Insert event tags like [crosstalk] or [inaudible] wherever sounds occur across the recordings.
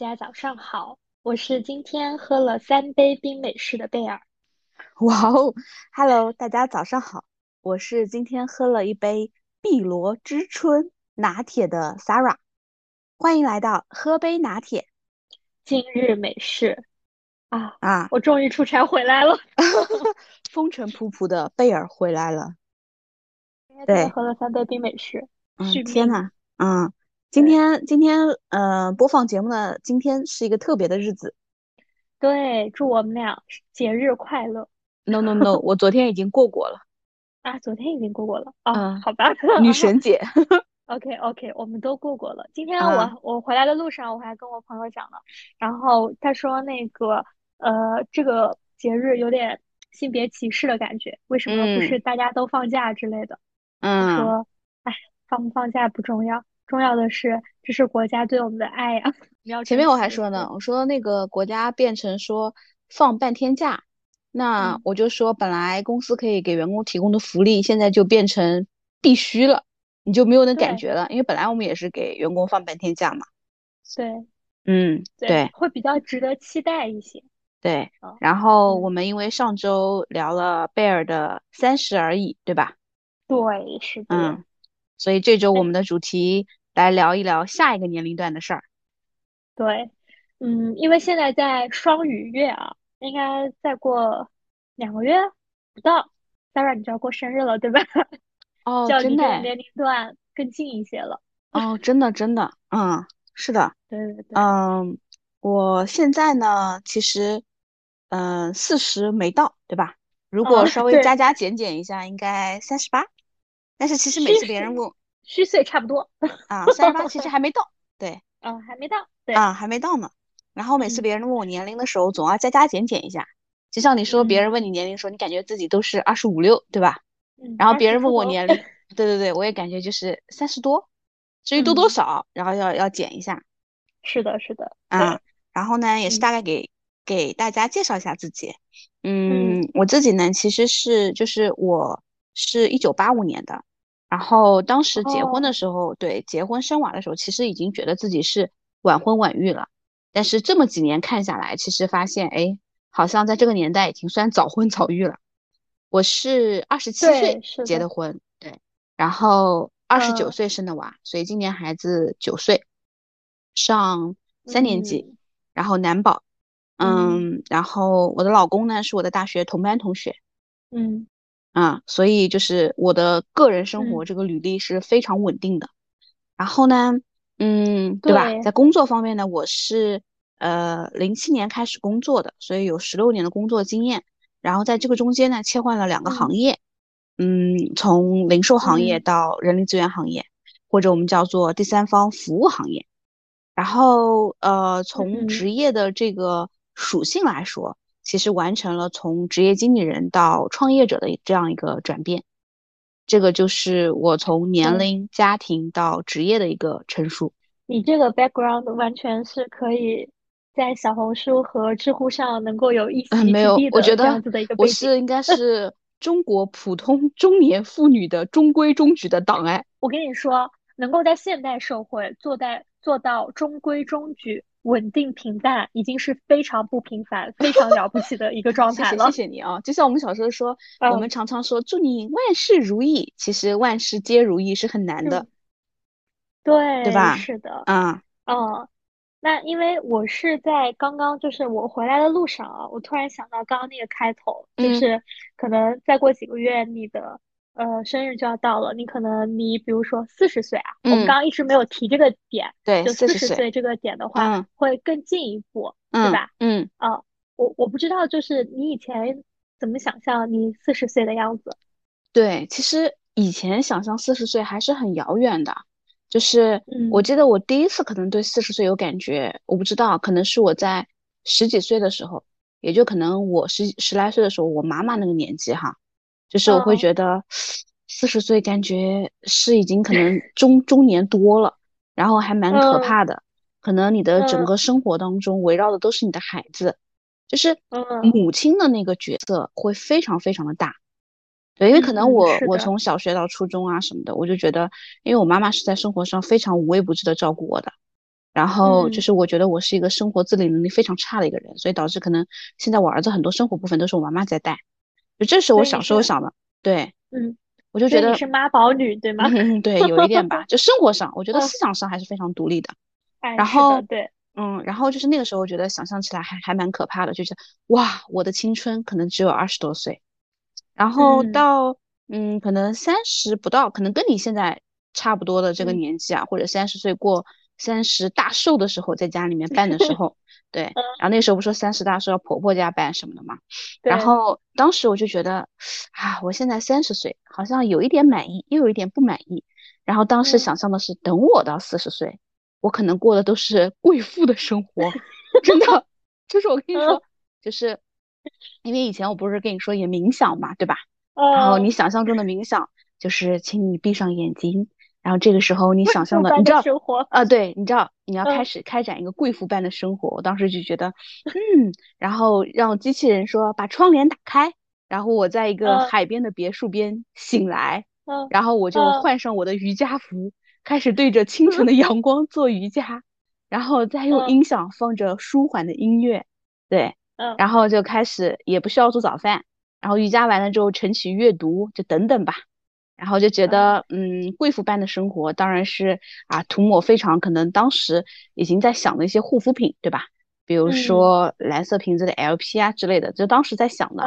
家早上好，我是今天喝了三杯冰美式的贝尔。哇哦，Hello，大家早上好，我是今天喝了一杯碧螺之春拿铁的 Sarah，欢迎来到喝杯拿铁。今日美式啊啊，我终于出差回来了，[laughs] 风尘仆仆的贝尔回来了。对，喝了三杯冰美式，嗯，天呐，嗯。今天今天呃播放节目的今天是一个特别的日子，对，祝我们俩节日快乐。No No No，[laughs] 我昨天已经过过了。啊，昨天已经过过了啊，好吧。女神节。[laughs] OK OK，我们都过过了。今天我我回来的路上我还跟我朋友讲了，然后他说那个呃这个节日有点性别歧视的感觉，为什么不是大家都放假之类的？嗯。说哎放不放假不重要。重要的是，这是国家对我们的爱呀！前面我还说呢，我说那个国家变成说放半天假，那我就说本来公司可以给员工提供的福利，现在就变成必须了，你就没有那感觉了，因为本来我们也是给员工放半天假嘛。对，嗯，对，会比较值得期待一些。对，然后我们因为上周聊了贝尔的三十而已，对吧？对，是的。嗯，所以这周我们的主题。来聊一聊下一个年龄段的事儿。对，嗯，因为现在在双鱼月啊，应该再过两个月不到，Sarah 你就要过生日了，对吧？哦，[laughs] 真的，年龄段更近一些了。哦，真的，真的，嗯，是的，对对对，嗯，我现在呢，其实，嗯，四十没到，对吧？如果稍 [laughs] 微加加减减一下，应该三十八。但是其实每次别人问。虚岁差不多 [laughs] 啊，三十八其实还没到，对，嗯，还没到，对啊，还没到呢。然后每次别人问我年龄的时候，总要加加减减一下。就像你说，别人问你年龄，的时候你感觉自己都是二十五六，对吧？嗯。然后别人问我年龄，对对对，我也感觉就是三十多。至于多多少，然后要要减一下。是的，是的。啊，然后呢，也是大概给给大家介绍一下自己。嗯，我自己呢，其实是就是我是一九八五年的。然后当时结婚的时候，对结婚生娃的时候，其实已经觉得自己是晚婚晚育了。但是这么几年看下来，其实发现，哎，好像在这个年代已经算早婚早育了。我是二十七岁结的婚，对，然后二十九岁生的娃，所以今年孩子九岁，上三年级，然后男宝，嗯，然后我的老公呢是我的大学同班同学，嗯。啊，所以就是我的个人生活这个履历是非常稳定的。然后呢，嗯，对吧？在工作方面呢，我是呃零七年开始工作的，所以有十六年的工作经验。然后在这个中间呢，切换了两个行业，嗯，从零售行业到人力资源行业，或者我们叫做第三方服务行业。然后呃，从职业的这个属性来说。其实完成了从职业经理人到创业者的这样一个转变，这个就是我从年龄、家庭到职业的一个陈述。你这个 background 完全是可以在小红书和知乎上能够有一席之地的,、嗯没有，我觉得我是应该是中国普通中年妇女的中规中矩的档案。我跟你说，能够在现代社会做在做到中规中矩。稳定平淡已经是非常不平凡、非常了不起的一个状态了。谢谢你啊！就像我们小时候说，我们常常说祝你万事如意，其实万事皆如意是很难的。对，对吧？是的。嗯嗯，那因为我是在刚刚就是我回来的路上啊，我突然想到刚刚那个开头，就是可能再过几个月你的。呃，生日就要到了，你可能你比如说四十岁啊，我们刚刚一直没有提这个点，对，就四十岁这个点的话，会更进一步，对吧？嗯，啊，我我不知道，就是你以前怎么想象你四十岁的样子？对，其实以前想象四十岁还是很遥远的，就是我记得我第一次可能对四十岁有感觉，我不知道，可能是我在十几岁的时候，也就可能我十十来岁的时候，我妈妈那个年纪哈。就是我会觉得四十岁感觉是已经可能中中年多了，然后还蛮可怕的。可能你的整个生活当中围绕的都是你的孩子，就是母亲的那个角色会非常非常的大。对，因为可能我我从小学到初中啊什么的，我就觉得，因为我妈妈是在生活上非常无微不至的照顾我的，然后就是我觉得我是一个生活自理能力非常差的一个人，所以导致可能现在我儿子很多生活部分都是我妈妈在带。就这是我小时候想的，对，嗯，我就觉得你是妈宝女对吗？对，有一点吧。[laughs] 就生活上，我觉得思想上还是非常独立的。然后对，嗯，然后就是那个时候，我觉得想象起来还还蛮可怕的，就是哇，我的青春可能只有二十多岁，然后到嗯，可能三十不到，可能跟你现在差不多的这个年纪啊，或者三十岁过三十大寿的时候，在家里面办的时候。[laughs] 对，然后那时候不说三十大寿要婆婆家办什么的嘛，然后当时我就觉得，啊，我现在三十岁，好像有一点满意，又有一点不满意。然后当时想象的是，等我到四十岁，我可能过的都是贵妇的生活，真的，就是我跟你说，就是因为以前我不是跟你说也冥想嘛，对吧？然后你想象中的冥想就是，请你闭上眼睛。然后这个时候，你想象的，你知道，啊，对，你知道，你要开始开展一个贵妇般的生活。我当时就觉得，嗯，然后让机器人说把窗帘打开，然后我在一个海边的别墅边醒来，然后我就换上我的瑜伽服，开始对着清晨的阳光做瑜伽，然后再用音响放着舒缓的音乐，对，然后就开始也不需要做早饭，然后瑜伽完了之后晨起阅读，就等等吧。然后就觉得，嗯，贵妇般的生活当然是啊，涂抹非常可能当时已经在想的一些护肤品，对吧？比如说蓝色瓶子的 LP 啊之类的，就当时在想的。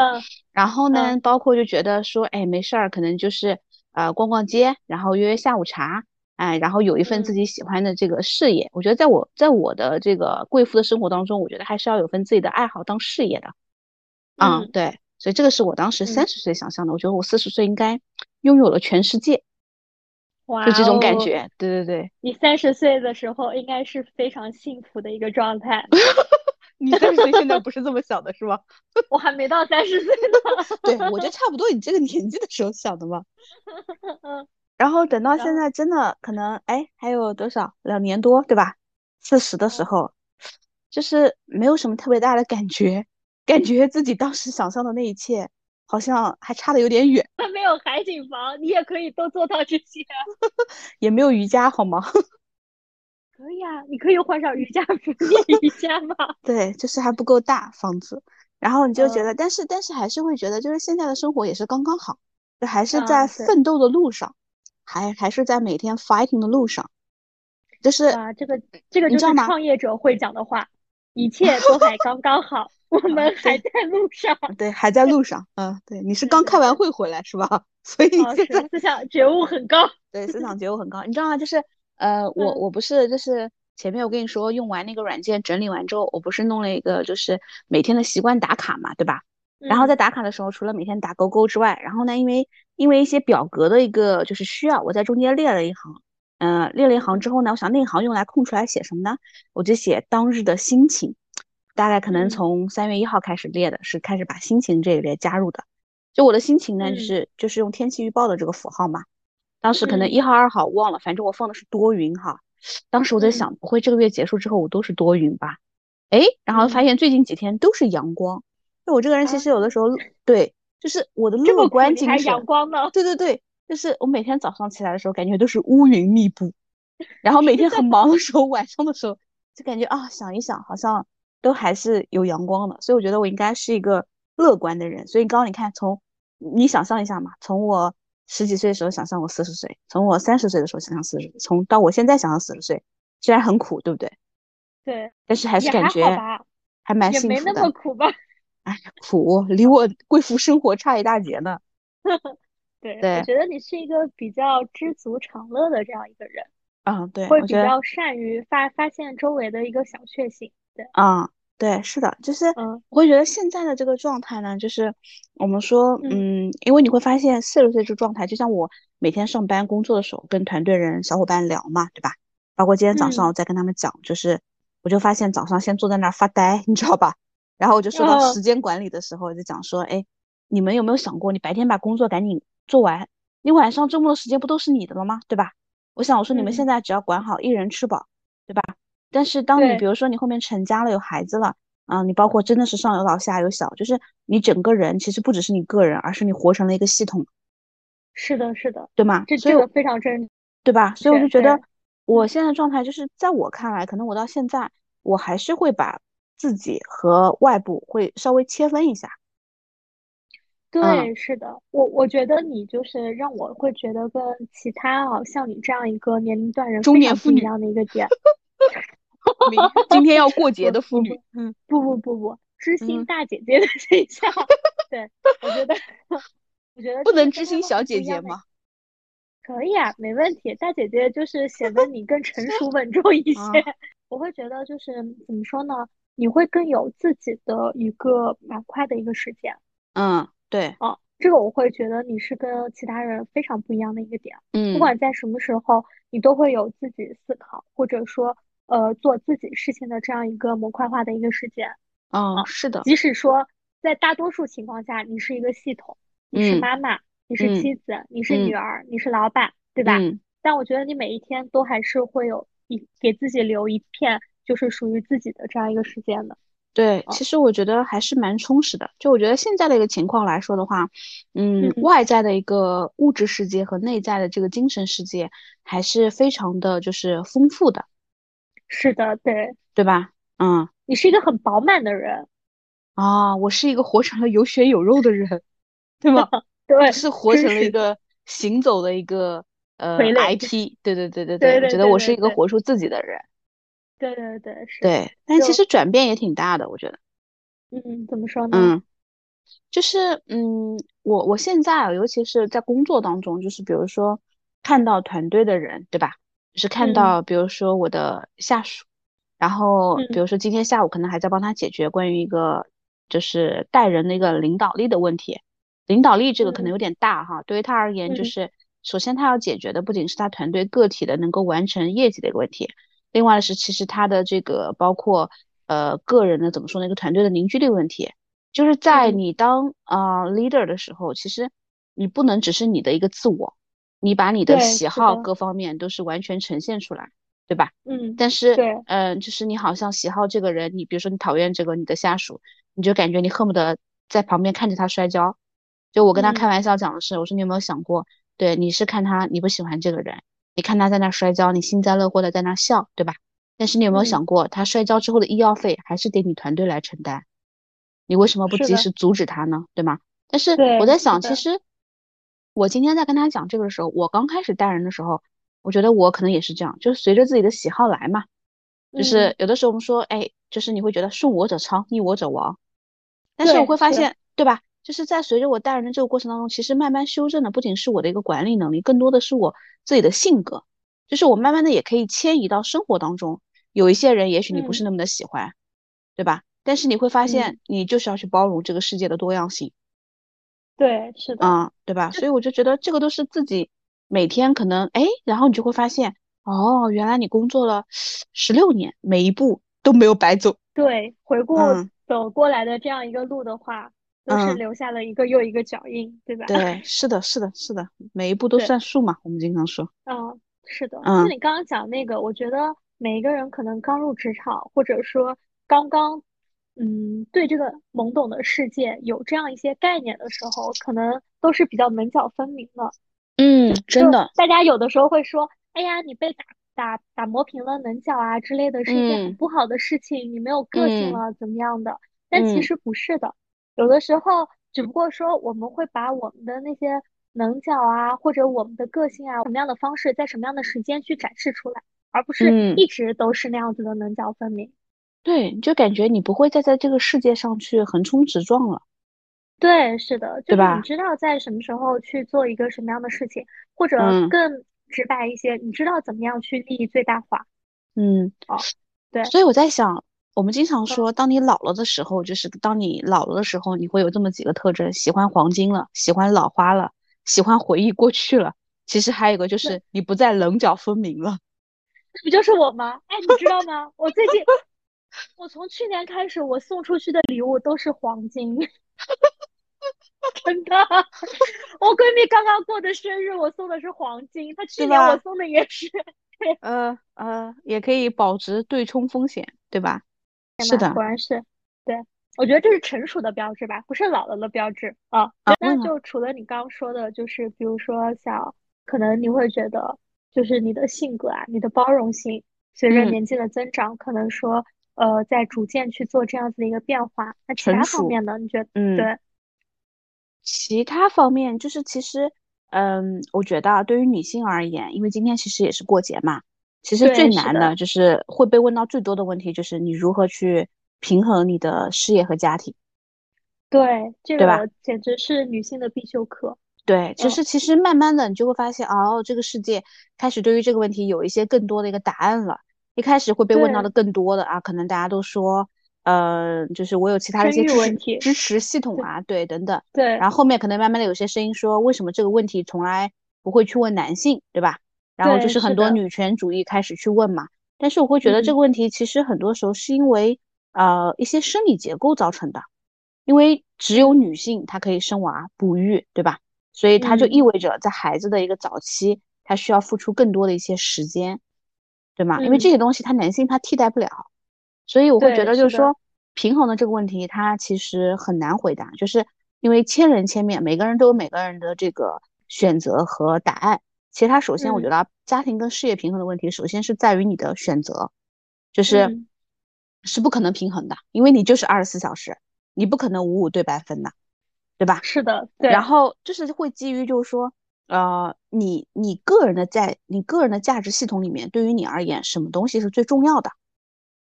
然后呢，包括就觉得说，哎，没事儿，可能就是呃逛逛街，然后约约下午茶，哎，然后有一份自己喜欢的这个事业。我觉得在我在我的这个贵妇的生活当中，我觉得还是要有份自己的爱好当事业的。嗯，对。所以这个是我当时三十岁想象的，我觉得我四十岁应该拥有了全世界，哇，就这种感觉。对对对，你三十岁的时候应该是非常幸福的一个状态。[laughs] 你三十岁现在不是这么想的是吧？[laughs] 我还没到三十岁呢。对，我觉得差不多你这个年纪的时候想的嘛。[laughs] 然后等到现在真的可能哎还有多少两年多对吧？四十的时候，就是没有什么特别大的感觉。感觉自己当时想象的那一切，好像还差的有点远。[laughs] 没有海景房，你也可以都做到这些。[laughs] 也没有瑜伽，好吗？[laughs] 可以啊，你可以换上瑜伽服练瑜伽吗？对，就是还不够大房子。然后你就觉得，但是但是还是会觉得，就是现在的生活也是刚刚好，就还是在奋斗的路上，还还是在每天 fighting 的路上。就是啊，这个这个就是创业者会讲的话，一切都还刚刚好。我们还在路上，对，还在路 [laughs] 上。嗯，对，你是刚开完会回来是吧？[laughs] 所以现在思想觉悟很高。[laughs] 对，思想觉悟很高。你知道吗？就是呃，我我不是就是前面我跟你说用完那个软件整理完之后，我不是弄了一个就是每天的习惯打卡嘛，对吧？然后在打卡的时候，除了每天打勾勾之外，然后呢，因为因为一些表格的一个就是需要，我在中间列了一行，嗯，列了一行之后呢，我想那行用来空出来写什么呢？我就写当日的心情。大概可能从三月一号开始列的，是开始把心情这一列加入的。就我的心情呢，就是就是用天气预报的这个符号嘛。当时可能一号二号忘了，反正我放的是多云哈。当时我在想，不会这个月结束之后我都是多云吧？哎，然后发现最近几天都是阳光。就我这个人其实有的时候对，就是我的乐观精神。阳光呢？对对对，就是我每天早上起来的时候，感觉都是乌云密布。然后每 [laughs] 天很忙的时候，晚上的时候就感觉啊，想一想好像。都还是有阳光的，所以我觉得我应该是一个乐观的人。所以刚刚你看，从你想象一下嘛，从我十几岁的时候想象我四十岁，从我三十岁的时候想象四十，从到我现在想象四十岁，虽然很苦，对不对？对。但是还是感觉还蛮幸福的。也没那么苦吧？[laughs] 哎，苦，离我贵妇生活差一大截呢。[laughs] 对，我觉得你是一个比较知足常乐的这样一个人。嗯，对。会比较善于发发现周围的一个小确幸。对，嗯，对，是的，就是我会觉得现在的这个状态呢，就是我们说，嗯，因为你会发现四十岁这状态，就像我每天上班工作的时候，跟团队人小伙伴聊嘛，对吧？包括今天早上我在跟他们讲，就是我就发现早上先坐在那儿发呆，你知道吧？然后我就说到时间管理的时候，就讲说，哎，你们有没有想过，你白天把工作赶紧做完，你晚上周末的时间不都是你的了吗？对吧？我想我说你们现在只要管好一人吃饱，对吧？但是当你比如说你后面成家了有孩子了啊，你包括真的是上有老下有小，就是你整个人其实不只是你个人，而是你活成了一个系统。是的，是的，对吗？这这个非常真，对吧？所以我就觉得，我现在状态就是，在我看来，可能我到现在，我还是会把自己和外部会稍微切分一下。对，是的，我我觉得你就是让我会觉得跟其他啊像你这样一个年龄段人中年妇女一样的一个点。[laughs] [laughs] 今天要过节的妇女，嗯，不不不不，知心大姐姐的形象。对，我觉得，我觉得不能知心小姐姐吗？可以啊，没问题。大姐姐就是显得你更成熟稳重一 [laughs] 些。我会觉得就是怎么说呢？你会更有自己的一个板块的一个时间。嗯。对，哦，这个我会觉得你是跟其他人非常不一样的一个点。嗯，不管在什么时候，你都会有自己思考，或者说，呃，做自己事情的这样一个模块化的一个时间。嗯，是的。即使说在大多数情况下，你是一个系统，你是妈妈，你是妻子，你是女儿，你是老板，对吧？但我觉得你每一天都还是会有一给自己留一片，就是属于自己的这样一个时间的。对，其实我觉得还是蛮充实的。就我觉得现在的一个情况来说的话，嗯，外在的一个物质世界和内在的这个精神世界还是非常的就是丰富的。是的，对，对吧？嗯，你是一个很饱满的人啊，我是一个活成了有血有肉的人，对吗？[laughs] 对，是活成了一个行走的一个呃 IP。对对对对对，我觉得我是一个活出自己的人。对对对，是。对，但其实转变也挺大的，我觉得。嗯，怎么说呢？嗯，就是嗯，我我现在尤其是在工作当中，就是比如说看到团队的人，对吧？就是看到比如说我的下属，然后比如说今天下午可能还在帮他解决关于一个就是带人的一个领导力的问题。领导力这个可能有点大哈，对于他而言，就是首先他要解决的不仅是他团队个体的能够完成业绩的一个问题。另外是，其实他的这个包括呃个人的怎么说呢？一个团队的凝聚力问题，就是在你当啊 leader 的时候，其实你不能只是你的一个自我，你把你的喜好各方面都是完全呈现出来，对吧？嗯。但是，嗯，就是你好像喜好这个人，你比如说你讨厌这个你的下属，你就感觉你恨不得在旁边看着他摔跤。就我跟他开玩笑讲的是，我说你有没有想过，对，你是看他你不喜欢这个人。你看他在那摔跤，你幸灾乐祸的在那笑，对吧？但是你有没有想过，他摔跤之后的医药费还是得你团队来承担？你为什么不及时阻止他呢？对吗？但是我在想，其实我今天在跟他讲这个的时候，我刚开始带人的时候，我觉得我可能也是这样，就是随着自己的喜好来嘛。就是有的时候我们说，哎，就是你会觉得顺我者昌，逆我者亡。但是我会发现，对吧？就是在随着我带人的这个过程当中，其实慢慢修正的不仅是我的一个管理能力，更多的是我自己的性格。就是我慢慢的也可以迁移到生活当中，有一些人也许你不是那么的喜欢，对吧？但是你会发现，你就是要去包容这个世界的多样性。对，是的，嗯，对吧？所以我就觉得这个都是自己每天可能哎，然后你就会发现，哦，原来你工作了十六年，每一步都没有白走。对，回顾走过来的这样一个路的话。都是留下了一个又一个脚印，对吧？对，是的，是的，是的，每一步都算数嘛。我们经常说。嗯，是的。那你刚刚讲那个，我觉得每一个人可能刚入职场，或者说刚刚，嗯，对这个懵懂的世界有这样一些概念的时候，可能都是比较棱角分明的。嗯，真的。大家有的时候会说：“哎呀，你被打打打磨平了棱角啊之类的，是一件很不好的事情，你没有个性了，怎么样的？”但其实不是的。有的时候，只不过说我们会把我们的那些棱角啊，或者我们的个性啊，什么样的方式，在什么样的时间去展示出来，而不是一直都是那样子的棱角分明。对，就感觉你不会再在这个世界上去横冲直撞了。对，是的，就是你知道在什么时候去做一个什么样的事情，或者更直白一些，你知道怎么样去利益最大化。嗯，哦，对，所以我在想。我们经常说，当你老了的时候，就是当你老了的时候，你会有这么几个特征：喜欢黄金了，喜欢老花了，喜欢回忆过去了。其实还有一个就是你不再棱角分明了。这不就是我吗？哎，你知道吗？我最近，[laughs] 我从去年开始，我送出去的礼物都是黄金。[laughs] 真的，[laughs] 我闺蜜刚刚过的生日，我送的是黄金。她去年我送的也是。呃呃，也可以保值对冲风险，对吧？是的，果然是，对，我觉得这是成熟的标志吧，不是老了的标志啊。那就除了你刚刚说的，就是比如说像，可能你会觉得就是你的性格啊，你的包容性，随着年纪的增长，可能说呃在逐渐去做这样子的一个变化。那其他方面呢？你觉得？嗯，对。其他方面就是其实，嗯，我觉得对于女性而言，因为今天其实也是过节嘛，其实最难的就是会被问到最多的问题就是你如何去平衡你的事业和家庭。对，这个简直是女性的必修课。对，其实其实慢慢的你就会发现，哦，这个世界开始对于这个问题有一些更多的一个答案了。一开始会被问到的更多的啊，可能大家都说。呃，就是我有其他的一些支持支持系统啊，对，等等，对。然后后面可能慢慢的有些声音说，为什么这个问题从来不会去问男性，对吧？然后就是很多女权主义开始去问嘛。但是我会觉得这个问题其实很多时候是因为呃一些生理结构造成的，因为只有女性她可以生娃哺育，对吧？所以它就意味着在孩子的一个早期，她需要付出更多的一些时间，对吗？因为这些东西他男性他替代不了。所以我会觉得，就是说平衡的这个问题，它其实很难回答，就是因为千人千面，每个人都有每个人的这个选择和答案。其实它首先，我觉得家庭跟事业平衡的问题，首先是在于你的选择，就是是不可能平衡的，因为你就是二十四小时，你不可能五五对半分的，对吧？是的，对。然后就是会基于就是说，呃，你你个人的在你个人的价值系统里面，对于你而言，什么东西是最重要的？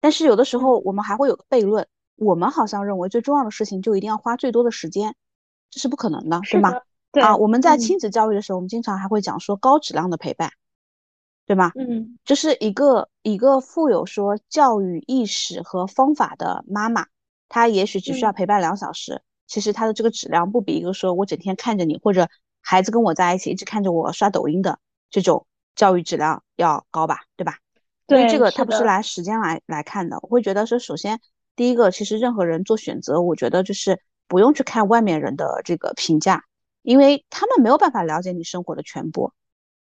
但是有的时候我们还会有个悖论，我们好像认为最重要的事情就一定要花最多的时间，这是不可能的，是吗？对啊，我们在亲子教育的时候，我们经常还会讲说高质量的陪伴，对吗？嗯，就是一个一个富有说教育意识和方法的妈妈，她也许只需要陪伴两小时，其实她的这个质量不比一个说我整天看着你或者孩子跟我在一起一直看着我刷抖音的这种教育质量要高吧，对吧？因为这个他不是拿时间来来看的，我会觉得说，首先第一个，其实任何人做选择，我觉得就是不用去看外面人的这个评价，因为他们没有办法了解你生活的全部。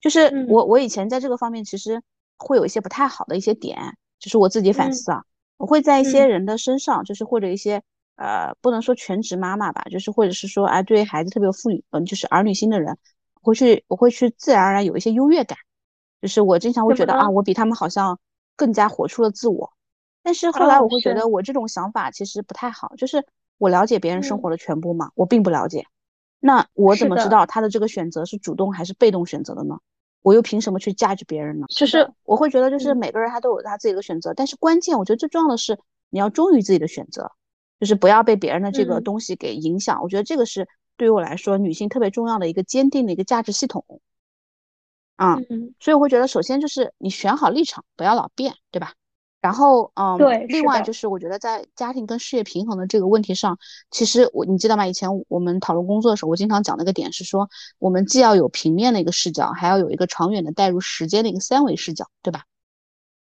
就是我我以前在这个方面其实会有一些不太好的一些点，就是我自己反思啊，我会在一些人的身上，就是或者一些呃不能说全职妈妈吧，就是或者是说哎对孩子特别有富裕嗯就是儿女心的人，会去我会去自然而然有一些优越感。就是我经常会觉得啊，我比他们好像更加活出了自我，但是后来我会觉得我这种想法其实不太好。就是我了解别人生活的全部吗？我并不了解。那我怎么知道他的这个选择是主动还是被动选择的呢？我又凭什么去价值别人呢？就是我会觉得，就是每个人他都有他自己的选择，但是关键我觉得最重要的是你要忠于自己的选择，就是不要被别人的这个东西给影响。我觉得这个是对于我来说女性特别重要的一个坚定的一个价值系统。啊，所以我会觉得，首先就是你选好立场，不要老变，对吧？然后，嗯，对。另外就是，我觉得在家庭跟事业平衡的这个问题上，其实我你记得吗？以前我们讨论工作的时候，我经常讲的一个点是说，我们既要有平面的一个视角，还要有一个长远的带入时间的一个三维视角，对吧？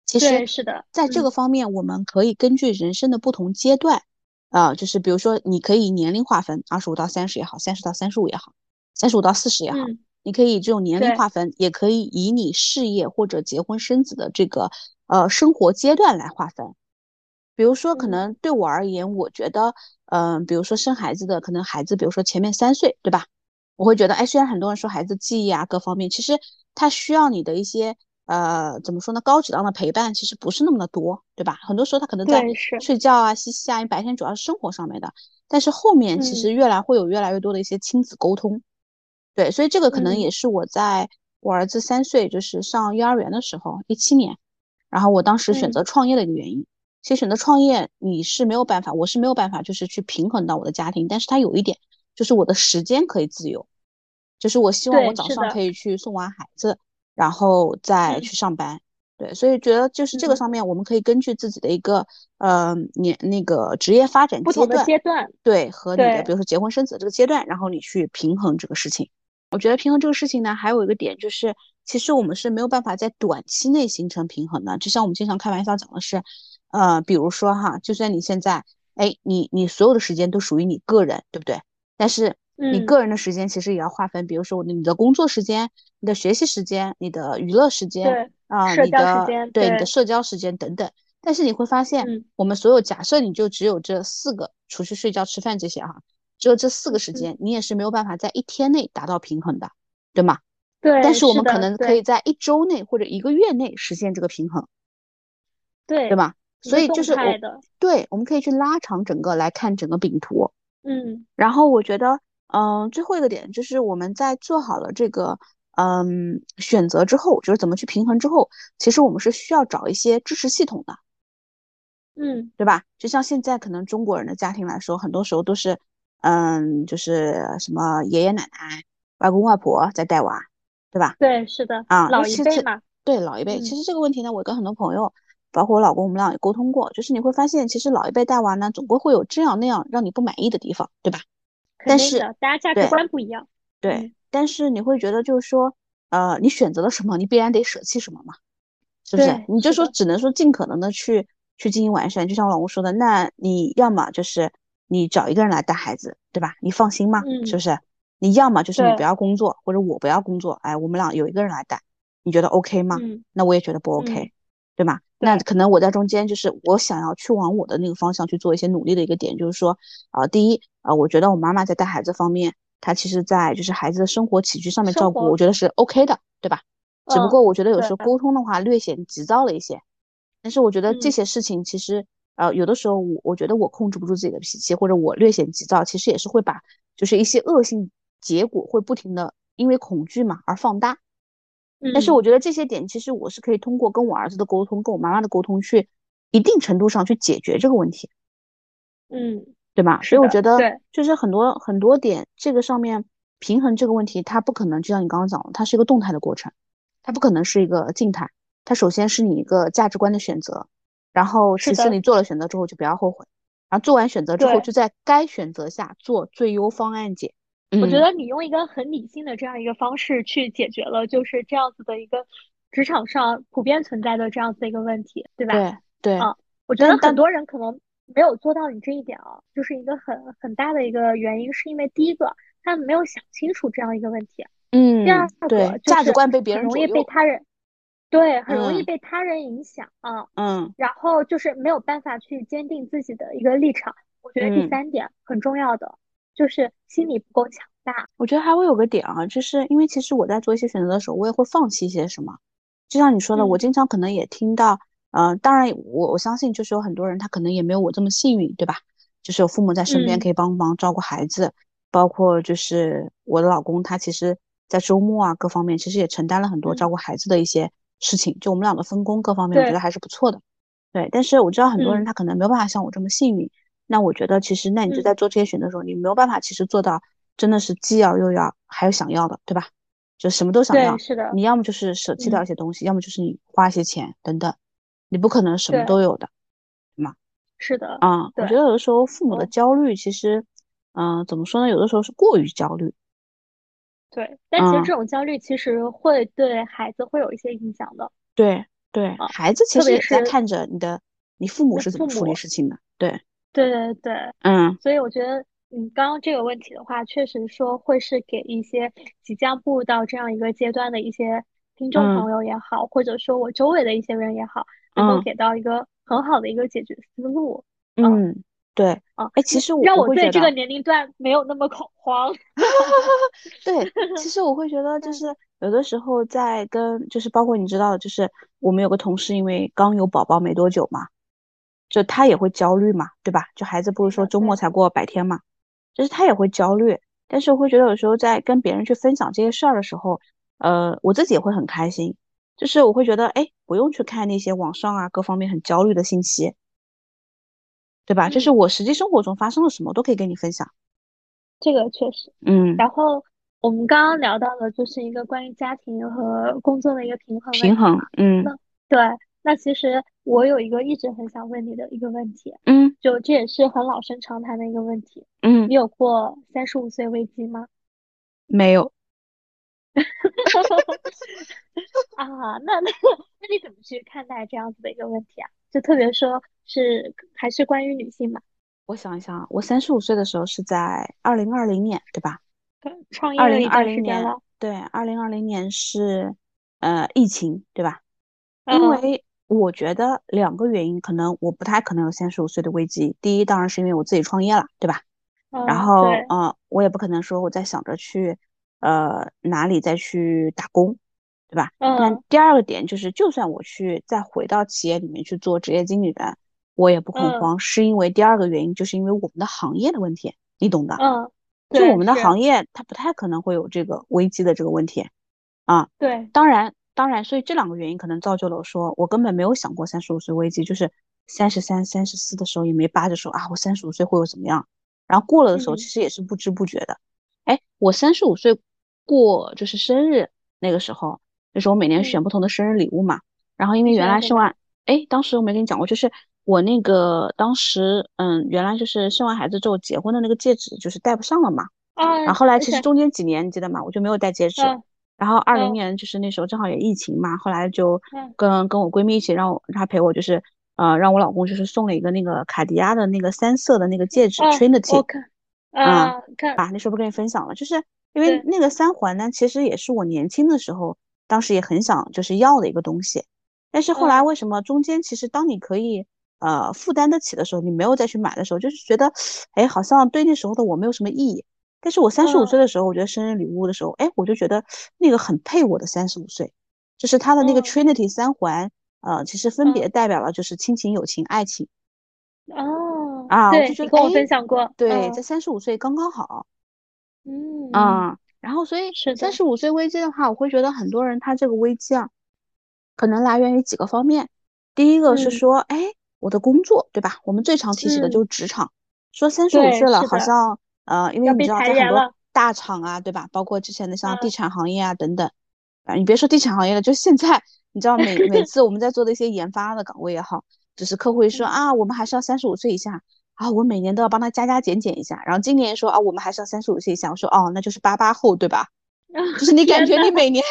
其实是的，在这个方面，我们可以根据人生的不同阶段，啊，就是比如说，你可以年龄划分，二十五到三十也好，三十到三十五也好，三十五到四十也好。你可以以这种年龄划分，也可以以你事业或者结婚生子的这个呃生活阶段来划分。比如说，可能对我而言，我觉得，嗯，比如说生孩子的，可能孩子，比如说前面三岁，对吧？我会觉得，哎，虽然很多人说孩子记忆啊各方面，其实他需要你的一些呃怎么说呢，高质量的陪伴，其实不是那么的多，对吧？很多时候他可能在睡觉啊、嬉戏啊，因为白天主要是生活上面的，但是后面其实越来会有越来越多的一些亲子沟通。对，所以这个可能也是我在我儿子三岁，就是上幼儿园的时候，一七年，然后我当时选择创业的一个原因。其实选择创业，你是没有办法，我是没有办法，就是去平衡到我的家庭。但是它有一点，就是我的时间可以自由，就是我希望我早上可以去送完孩子，然后再去上班。对，所以觉得就是这个上面，我们可以根据自己的一个呃年那个职业发展阶段，阶段，对，和你的比如说结婚生子这个阶段，然后你去平衡这个事情。我觉得平衡这个事情呢，还有一个点就是，其实我们是没有办法在短期内形成平衡的。就像我们经常开玩笑讲的是，呃，比如说哈，就算你现在，哎，你你所有的时间都属于你个人，对不对？但是你个人的时间其实也要划分，比如说你的工作时间、你的学习时间、你的娱乐时间啊，你的对你的社交时间等等。但是你会发现，我们所有假设你就只有这四个，除去睡觉、吃饭这些哈。只有这四个时间，你也是没有办法在一天内达到平衡的，对吗？对，但是我们可能可以在一周内或者一个月内实现这个平衡，对对吧？所以就是我的，对，我们可以去拉长整个来看整个饼图。嗯然后我觉得，嗯、最后一个点就是我们在做好了这个嗯选择之后，就是怎么去平衡之后，其实我们是需要找一些支持系统的。嗯，对吧？就像现在可能中国人的家庭来说，很多时候都是，嗯，就是什么爷爷奶奶、外公外婆在带娃，对吧？对，是的，啊，老一辈嘛，对老一辈，嗯其实这个问题呢，我跟很多朋友，包括我老公，我们俩也沟通过，就是你会发现，其实老一辈带娃呢，总归会有这样那样让你不满意的地方，对吧？但是大家价值观不一样，对嗯，但是你会觉得就是说，呃，你选择了什么，你必然得舍弃什么嘛，是不是？你就是说只能说尽可能的去去进行完善，就像我老公说的，那你要么就是你找一个人来带孩子，对吧？你放心吗？是不嗯是？你要么就是你不要工作，或者我不要工作，哎，我们俩有一个人来带，你觉得 OK 吗？嗯那我也觉得不 OK，、嗯对吧？那可能我在中间，就是我想要去往我的那个方向去做一些努力的一个点，就是说，啊、第一，啊、我觉得我妈妈在带孩子方面，她其实在就是孩子的生活起居上面照顾，我觉得是 OK 的，对吧？只不嗯过我觉得有时候沟通的话略显急躁了一些，但是我觉得这嗯些事情其实，呃，有的时候我我觉得我控制不住自己的脾气，或者我略显急躁，其实也是会把就是一些恶性结果会不停的因为恐惧嘛而放大。但是嗯我觉得这些点其实我是可以通过跟我儿子的沟通，跟我妈妈的沟通去一定程度上去解决这个问题，嗯对吧？所以我觉得就是很多很多点，这个上面平衡这个问题，它不可能就像你刚刚讲的，它是一个动态的过程，它不可能是一个静态。它首先是你一个价值观的选择，然后其次你做了选择之后就不要后悔，然后做完选择之后就在该选择下做最优方案解。嗯我觉得你用一个很理性的这样一个方式去解决了，就是这样子的一个职场上普遍存在的这样子的一个问题，对吧？对对啊我觉得很多人可能没有做到你这一点啊，就是一个很很大的一个原因，是因为第一个他们没有想清楚这样一个问题，嗯第二个价值观被别人容易被。他人，对，很容易嗯被他人影响啊，嗯然后就是没有办法去坚定自己的一个立场。我觉得第嗯三点很重要的就是心理不够强大。我觉得还会有个点啊，就是因为其实我在做一些选择的时候，我也会放弃一些什么。就像你说的，我嗯经常可能也听到，呃，当然我我相信就是有很多人他可能也没有我这么幸运，对吧？就是有父母在身边嗯可以帮忙照顾孩子，包括就是我的老公，他其实在周末啊各方面其实也承担了很多照嗯顾孩子的一些事情，就我们两个分工各方面，我觉得还是不错的。对，但是我知道很多人嗯他可能没有办法像我这么幸运，那我觉得其实那你就嗯在做这些选择的时候，你没有办法其实做到真的是既要又要还有想要的，对吧？就什么都想，要，是的，你要么就是舍弃掉嗯一些东西，要么就是你花一些钱等等，你不可能什么都有的对吗是的，啊。我觉得有的时候父母的哦焦虑，其实，嗯、怎么说呢？有的时候是过于焦虑，对。但其实嗯这种焦虑其实会对孩子会有一些影响的对对，啊，孩子其实也在看着你的你父母是怎么处理。事情的，对，对对对，嗯所以我觉得你刚刚这个问题的话，确实说会是给一些即将步入到这样一个阶段的一些听众嗯朋友也好，或者说我周围的一些人也好，能够嗯给到一个很好的一个解决思路。嗯嗯，对。啊，哎，其实我让我对这个年龄段没有那么恐慌。[laughs] 对，[laughs] 其实我会觉得，就嗯是有的时候在跟，就是包括你知道，就是我们有个同事，因为刚有宝宝没多久嘛，就他也会焦虑嘛，对吧？就孩子不是说周末才过百天嘛，就是他也会焦虑。但是我会觉得有时候在跟别人去分享这些事儿的时候，呃，我自己也会很开心，就是我会觉得，哎，不用去看那些网上啊各方面很焦虑的信息，对吧？就是嗯，我实际生活中发生了什么，都可以跟你分享。这个确实。嗯，然后我们刚刚聊到的就是一个关于家庭和工作的一个平衡平衡，嗯那对，那其实我有一个一直很想问你的一个问题，嗯就这也是很老生常谈的一个问题，嗯，你有过三十五岁危机吗？没有。[laughs] 啊，那那那你怎么去看待这样子的一个问题啊？就特别说是还是关于女性嘛，我想一想啊，我三十五岁的时候是在二零二零年，对吧？对创业二零二零年，了，对，二零二零年是呃疫情，对吧？因嗯为我觉得两个原因，可能我不太可能有三十五岁的危机。第一，当然是因为我自己创业了，对吧？然嗯，后，嗯，呃，我也不可能说我在想着去呃哪里再去打工，对吧？嗯。但第二个点就是，就算我去再回到企业里面去做职业经理人，我也不恐慌，是因为第二个原因，就是因为我们的行业的问题，你懂的。嗯，就我们的行业，它不太可能会有这个危机的这个问题啊。对，当然，当然，所以这两个原因可能造就了我说，我根本没有想过三十五岁危机，就是三十三、三十四的时候也没扒着说啊，我三十五岁会有怎么样。然后过了的时候，其实也是不知不觉的。哎，我三十五岁过就是生日那个时候，就是我每年选不同的生日礼物嘛。然后因为原来生完，哎，当时我没跟你讲过，就是我那个当时，嗯，原来就是生完孩子之后结婚的那个戒指就是戴不上了嘛。啊。然后后来其实中间几年你记得吗？我就没有戴戒指。然后二零年就是那时候正好也疫情嘛，后来就跟跟我闺蜜一起让我她陪我就是。呃，让我老公就是送了一个那个卡地亚的那个三色的那个戒指，Trinity，啊，看啊，那时候不跟你分享了，就是因为那个三环呢，其实也是我年轻的时候，当时也很想就是要的一个东西，但是后来为什么中间其实当你可以呃负担得起的时候，你没有再去买的时候，就是觉得哎，好像对那时候的我没有什么意义，但是我三十五岁的时候，我觉得生日礼物的时候，哎，我就觉得那个很配我的三十五岁，就是他的那个 Trinity 三环。呃，其实分别代表了就是亲情、友情、爱情。哦，啊，对就跟我分享过，对，在三十五岁刚刚好。嗯啊，然后所以三十五岁危机的话，我会觉得很多人他这个危机啊，可能来源于几个方面。第一个是说，哎，我的工作，对吧？我们最常提起的就是职场，说三十五岁了，好像呃，因为你知道在很多大厂啊，对吧？包括之前的像地产行业啊等等，啊，你别说地产行业了，就现在。你知道每每次我们在做的一些研发的岗位也好，就是客户一说啊，我们还是要三十五岁以下啊，我每年都要帮他加加减减一下。然后今年说啊，我们还是要三十五岁以下。我说哦，那就是八八后对吧？[laughs] 就是你感觉你每年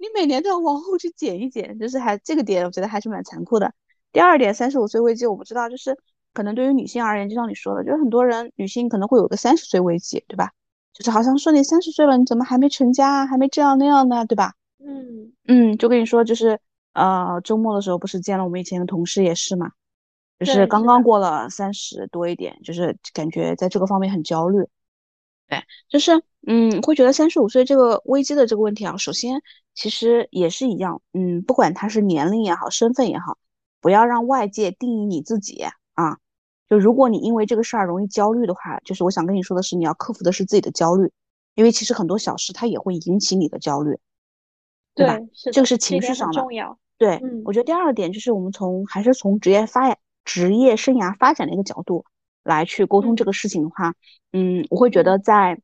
你每年都要往后去减一减，就是还这个点我觉得还是蛮残酷的。第二点，三十五岁危机我不知道，就是可能对于女性而言，就像你说的，就是很多人女性可能会有个三十岁危机，对吧？就是好像说你三十岁了，你怎么还没成家啊？还没这样那样的，对吧？嗯嗯，就跟你说，就是呃，周末的时候不是见了我们以前的同事也是嘛，就是刚刚过了三十多一点，就是感觉在这个方面很焦虑。对，就是嗯，会觉得三十五岁这个危机的这个问题啊，首先其实也是一样，嗯，不管他是年龄也好，身份也好，不要让外界定义你自己啊。就如果你因为这个事儿容易焦虑的话，就是我想跟你说的是，你要克服的是自己的焦虑，因为其实很多小事它也会引起你的焦虑。对吧？这个是情绪上的。重要。对，我觉得第二个点就是我们从还是从职业发职业生涯发展的一个角度来去沟通这个事情的话，嗯，我会觉得在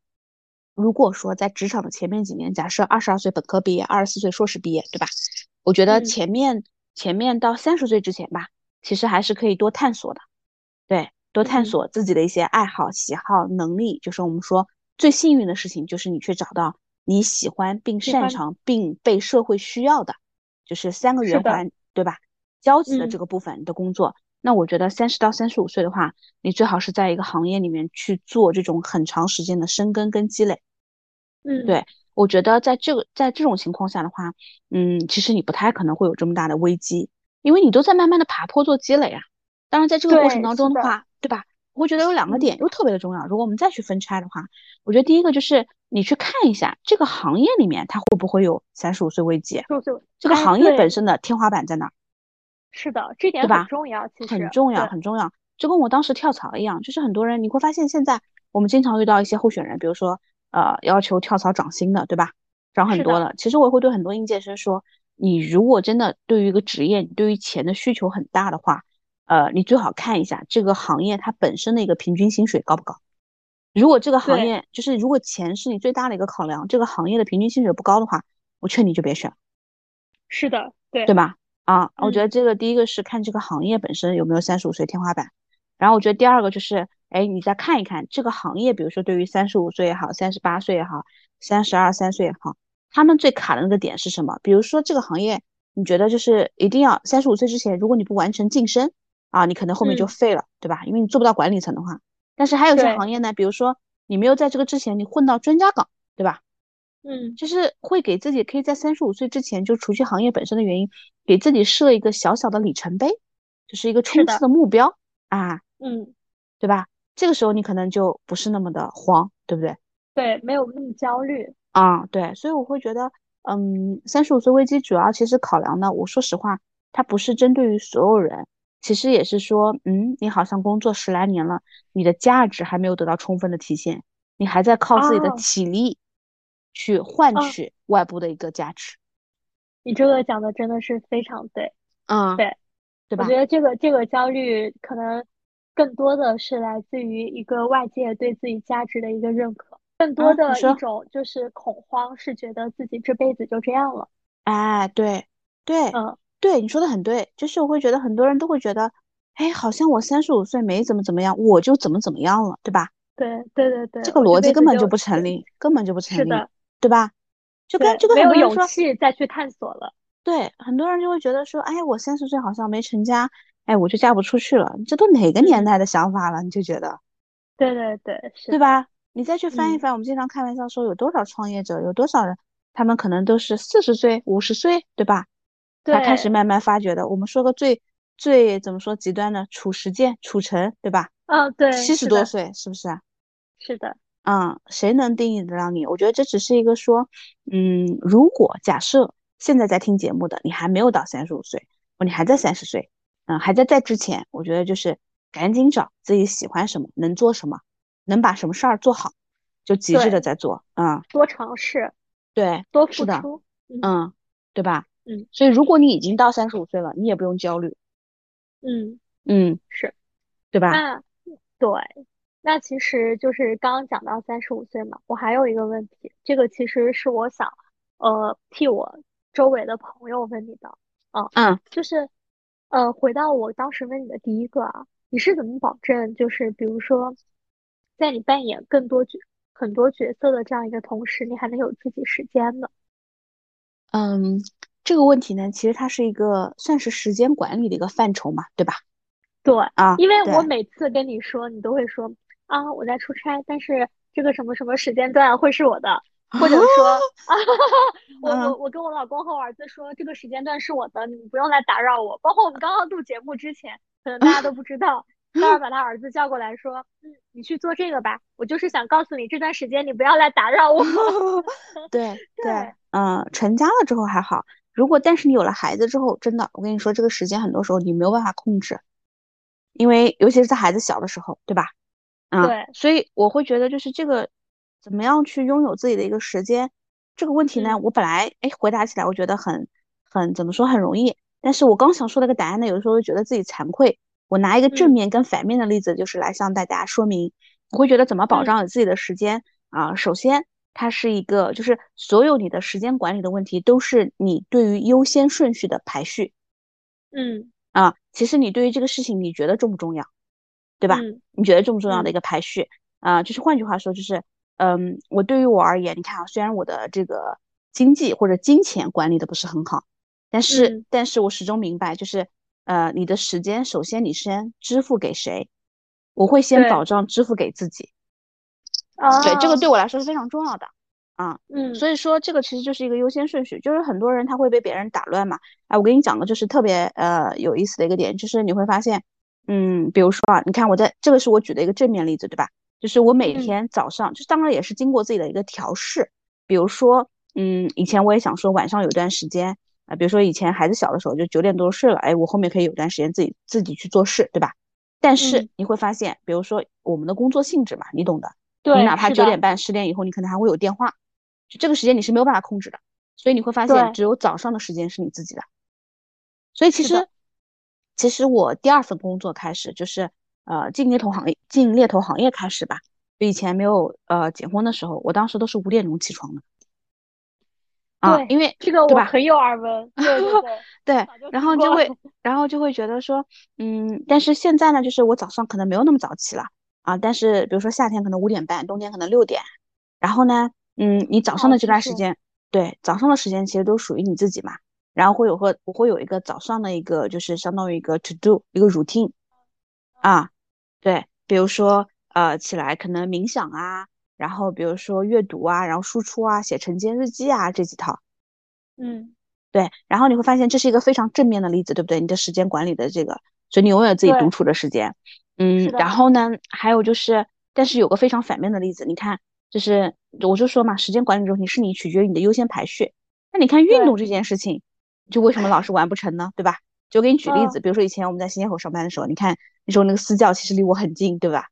如果说在职场的前面几年，假设二十二岁本科毕业，二十四岁硕士毕业，对吧？我觉得前面前面到三十岁之前吧，其实还是可以多探索的。对，多探索自己的一些爱好、喜好、能力，就是我们说最幸运的事情，就是你去找到。你喜欢并擅长并被社会需要的，就是三个圆环，对吧？交集的这个部分的工作，那我觉得三十到三十五岁的话，你最好是在一个行业里面去做这种很长时间的深耕跟积累。嗯，对，我觉得在这个在这种情况下的话，嗯，其实你不太可能会有这么大的危机，因为你都在慢慢的爬坡做积累啊。当然，在这个过程当中的话，对吧？我会觉得有两个点又特别的重要。如果我们再去分拆的话，我觉得第一个就是你去看一下这个行业里面它会不会有三十五岁危机，这个行业本身的天花板在哪？是的，这点很重要，其实很重要，很重要。就跟我当时跳槽一样，就是很多人你会发现现在我们经常遇到一些候选人，比如说呃要求跳槽涨薪的，对吧？涨很多的。其实我也会对很多应届生说，你如果真的对于一个职业，你对于钱的需求很大的话。呃，你最好看一下这个行业它本身的一个平均薪水高不高。如果这个行业就是如果钱是你最大的一个考量，这个行业的平均薪水不高的话，我劝你就别选。是的，对，对吧？啊，我觉得这个第一个是看这个行业本身有没有三十五岁天花板，然后我觉得第二个就是，哎，你再看一看这个行业，比如说对于三十五岁也好，三十八岁也好，三十二三岁也好，他们最卡的那个点是什么？比如说这个行业，你觉得就是一定要三十五岁之前，如果你不完成晋升。啊，你可能后面就废了，对吧？因为你做不到管理层的话。但是还有一些行业呢，比如说你没有在这个之前，你混到专家岗，对吧？嗯，就是会给自己可以在三十五岁之前，就除去行业本身的原因，给自己设一个小小的里程碑，就是一个冲刺的目标啊。嗯，对吧？这个时候你可能就不是那么的慌，对不对？对，没有那么焦虑。啊，对，所以我会觉得，嗯，三十五岁危机主要其实考量呢，我说实话，它不是针对于所有人，其实也是说，嗯，你好像工作十来年了，你的价值还没有得到充分的体现，你还在靠自己的体力去换取外部的一个价值。你这个讲的真的是非常对，嗯，对，对吧？我觉得这个这个焦虑可能更多的是来自于一个外界对自己价值的一个认可，更多的一种就是恐慌，是觉得自己这辈子就这样了。哎，对，对，嗯，对，你说的很对，就是我会觉得很多人都会觉得，哎，好像我三十五岁没怎么怎么样，我就怎么怎么样了，对吧？对，对，对，对，这个逻辑根本就不成立，根本就不成立，对吧？就跟就跟没有勇气再去探索了。对，很多人就会觉得说，哎，我三十岁好像没成家，哎，我就嫁不出去了。这都哪个年代的想法了？你就觉得，对对对，是对吧？你再去翻一翻，我们经常开玩笑说，有多少创业者，有多少人，他们可能都是四十岁、五十岁，对吧？才开始慢慢发掘的。我们说个最最怎么说极端的，褚时健、褚橙，对吧？嗯，对，七十多岁，是不是？是的。嗯，谁能定义得了你？我觉得这只是一个说，嗯，如果假设现在在听节目的你还没有到三十五岁，你还在三十岁，嗯，还在在之前，我觉得就是赶紧找自己喜欢什么，能做什么，能把什么事儿做好，就极致的在做，嗯，多尝试，对，多付出，嗯，对吧？嗯，所以如果你已经到三十五岁了，你也不用焦虑，嗯嗯，是，对吧？啊，对。那其实就是刚刚讲到三十五岁嘛，我还有一个问题，这个其实是我想，呃，替我周围的朋友问你的，啊，嗯，就是，呃，回到我当时问你的第一个啊，你是怎么保证，就是比如说，在你扮演更多角很多角色的这样一个同时，你还能有自己时间的？嗯，这个问题呢，其实它是一个算是时间管理的一个范畴嘛，对吧？对啊，因为我每次跟你说，你都会说。啊，我在出差，但是这个什么什么时间段会是我的，或者说 [laughs] [laughs] 啊，我我我跟我老公和我儿子说，这个时间段是我的，你们不用来打扰我。包括我们刚刚录节目之前，可能大家都不知道，[laughs] 待会儿把他儿子叫过来说，嗯，你去做这个吧，我就是想告诉你，这段时间你不要来打扰我。对对，嗯，成家了之后还好，如果但是你有了孩子之后，真的，我跟你说，这个时间很多时候你没有办法控制，因为尤其是在孩子小的时候，对吧？啊对，所以我会觉得就是这个，怎么样去拥有自己的一个时间，这个问题呢，我本来哎回答起来我觉得很很怎么说很容易，但是我刚想说那个答案呢，有的时候会觉得自己惭愧。我拿一个正面跟反面的例子，就是来向大家说明，我会觉得怎么保障你自己的时间啊？首先，它是一个就是所有你的时间管理的问题，都是你对于优先顺序的排序。嗯啊，其实你对于这个事情你觉得重不重要？对吧？你觉得重不重要的一个排序啊？就是换句话说，就是嗯，我对于我而言，你看啊，虽然我的这个经济或者金钱管理的不是很好，但是但是我始终明白，就是呃，你的时间首先你先支付给谁？我会先保障支付给自己。对，这个对我来说是非常重要的啊。嗯，所以说这个其实就是一个优先顺序，就是很多人他会被别人打乱嘛。哎，我跟你讲个就是特别呃有意思的一个点，就是你会发现。嗯，比如说啊，你看我在这个是我举的一个正面例子，对吧？就是我每天早上，就当然也是经过自己的一个调试。比如说，嗯，以前我也想说晚上有段时间啊，比如说以前孩子小的时候就九点多睡了，哎，我后面可以有段时间自己自己去做事，对吧？但是你会发现，比如说我们的工作性质嘛，你懂的，你哪怕九点半、十点以后，你可能还会有电话，就这个时间你是没有办法控制的，所以你会发现只有早上的时间是你自己的。所以其实。其实我第二份工作开始就是呃进猎头行业，进猎头行业开始吧。就以前没有呃结婚的时候，我当时都是五点钟起床的。啊，因为这个我很有耳闻。[laughs] 对对对。对，然后就会，然后就会觉得说，嗯，但是现在呢，就是我早上可能没有那么早起了啊。但是比如说夏天可能五点半，冬天可能六点。然后呢，嗯，你早上的这段时间，对，早上的时间其实都属于你自己嘛。然后会有个我会有一个早上的一个就是相当于一个 to do 一个 routine 啊，对，比如说呃起来可能冥想啊，然后比如说阅读啊，然后输出啊，写晨间日记啊这几套，嗯，对，然后你会发现这是一个非常正面的例子，对不对？你的时间管理的这个，所以你永远有自己独处的时间，嗯，然后呢，还有就是，但是有个非常反面的例子，你看，就是我就说嘛，时间管理这个问题是你取决于你的优先排序。那你看运动这件事情，就为什么老是完不成呢？对吧？就给你举例子，比如说以前我们在新街口上班的时候，你看那时候那个私教其实离我很近，对吧？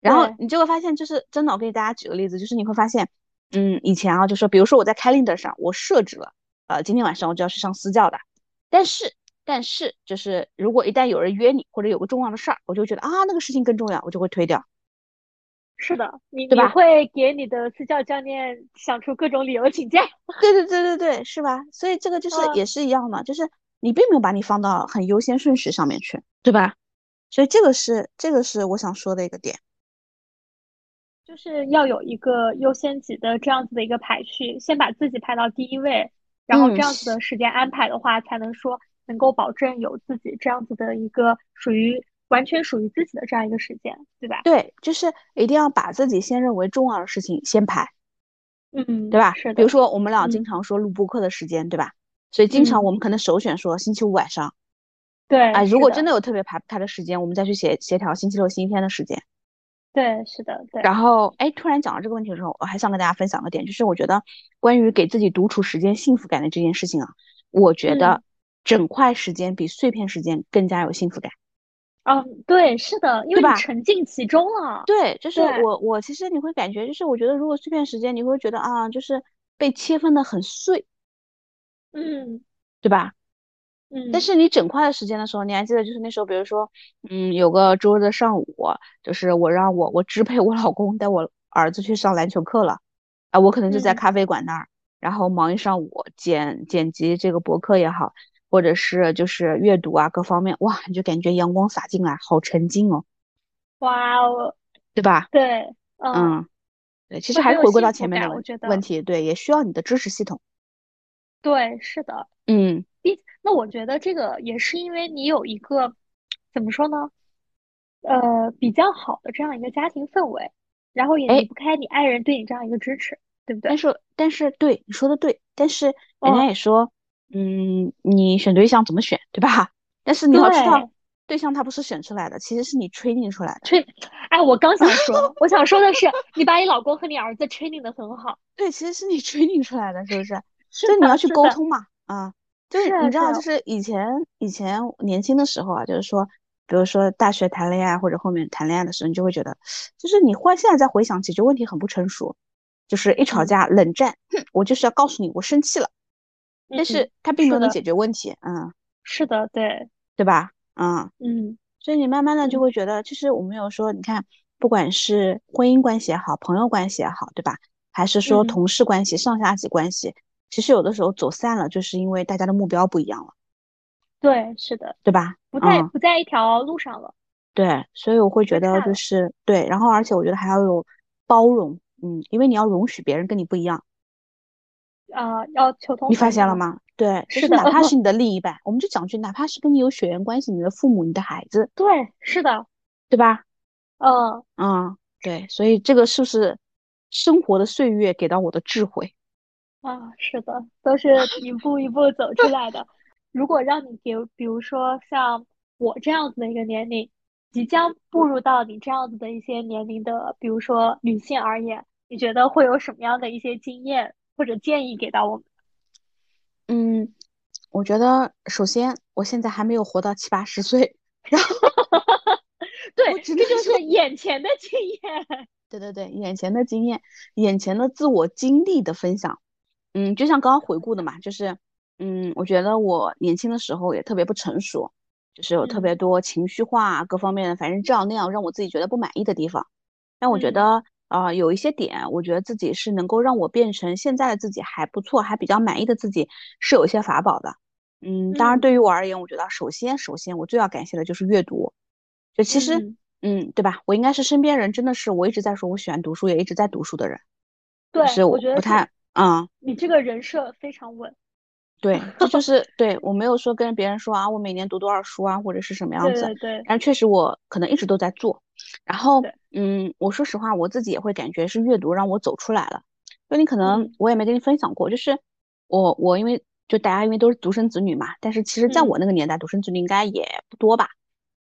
然后你就会发现，就是真的，我给大家举个例子，就是你会发现，嗯，以前啊，就说比如说我在 Calendar 上我设置了，呃，今天晚上我就要去上私教的，但是但是就是如果一旦有人约你或者有个重要的事儿，我就觉得啊那个事情更重要，我就会推掉。是的，你你会给你的私教教练想出各种理由请假。[laughs] 对对对对对，是吧？所以这个就是也是一样的，就是你并没有把你放到很优先顺序上面去，对吧？所以这个是这个是我想说的一个点，就是要有一个优先级的这样子的一个排序，先把自己排到第一位，然后这样子的时间安排的话，才能说能够保证有自己这样子的一个属于。完全属于自己的这样一个时间，对吧？对，就是一定要把自己先认为重要的事情先排，嗯，对吧？是的。比如说我们俩经常说录播课的时间，对吧？所以经常我们可能首选说星期五晚上。对。啊，如果真的有特别排不开的时间，我们再去协协调星期六、星期天的时间。对，是的，对。然后，哎，突然讲到这个问题的时候，我还想跟大家分享个点，就是我觉得关于给自己独处时间幸福感的这件事情啊，我觉得整块时间比碎片时间更加有幸福感。嗯，对，是的，因为你沉浸其中了。对，就是我，我其实你会感觉，就是我觉得，如果碎片时间，你会觉得啊，就是被切分的很碎，嗯，对吧？嗯。但是你整块的时间的时候，你还记得，就是那时候，比如说，嗯，有个周日的上午，就是我让我我支配我老公带我儿子去上篮球课了，啊，我可能就在咖啡馆那儿，然后忙一上午，剪剪辑这个博客也好。或者是就是阅读啊，各方面哇，你就感觉阳光洒进来，好沉静哦。哇哦，对吧？对，嗯，对，其实还是回归到前面的问题，对，也需要你的知识系统。对，是的，嗯，那我觉得这个也是因为你有一个怎么说呢？呃，比较好的这样一个家庭氛围，然后也离不开你爱人对你这样一个支持，对不对？但是，但是，对你说的对，但是人家也说。嗯，你选对象怎么选，对吧？但是你要知道，对象他不是选出来的，其实是你 training 出来的。吹，哎，我刚想说，我想说的是，你把你老公和你儿子 training 的很好。对，其实是你 training 出来的，是不是？所以你要去沟通嘛，啊，就是你知道，就是以前以前年轻的时候啊，就是说，比如说大学谈恋爱或者后面谈恋爱的时候，你就会觉得，就是你换现在再回想解决问题很不成熟，就是一吵架冷战，哼，我就是要告诉你，我生气了。但是它并没有能解决问题，嗯，是的，对，对吧？嗯嗯，所以你慢慢的就会觉得，其实我们有说，你看，不管是婚姻关系也好，朋友关系也好，对吧？还是说同事关系、上下级关系，其实有的时候走散了，就是因为大家的目标不一样了。对，是的，对吧？不在不在一条路上了。对，所以我会觉得就是对，然后而且我觉得还要有包容，嗯，因为你要容许别人跟你不一样。啊，要求同。你发现了吗？对，[laughs] 是的，哪怕是你的另一半，我们就讲句，哪怕是跟你有血缘关系，你的父母、你的孩子，对，是的，对吧？嗯嗯，对，所以这个是不是生活的岁月给到我的智慧？啊，是的，都是一步一步走出来的。如果让你给，比如说像我这样子的一个年龄，即将步入到你这样子的一些年龄的，比如说女性而言，你觉得会有什么样的一些经验？或者建议给到我们，嗯，我觉得首先我现在还没有活到七八十岁，然后，[laughs] 对，这就是眼前的经验，[laughs] 对对对，眼前的经验，眼前的自我经历的分享，嗯，就像刚刚回顾的嘛，就是，嗯，我觉得我年轻的时候也特别不成熟，就是有特别多情绪化各方面的，反正这样那样让我自己觉得不满意的地方，但我觉得。啊，有一些点，我觉得自己是能够让我变成现在的自己还不错，还比较满意的自己，是有一些法宝的。嗯，当然对于我而言，我觉得首先首先我最要感谢的就是阅读。就其实，嗯，对吧？我应该是身边人真的是我一直在说我喜欢读书，也一直在读书的人。对，是我觉得不太，嗯，你这个人设非常稳。对，这就是对我没有说跟别人说啊，我每年读多少书啊，或者是什么样子。对对。但确实我可能一直都在做。然后，嗯，我说实话，我自己也会感觉是阅读让我走出来了。就你可能我也没跟你分享过，就是我我因为就大家因为都是独生子女嘛，但是其实在我那个年代，独生子女应该也不多吧。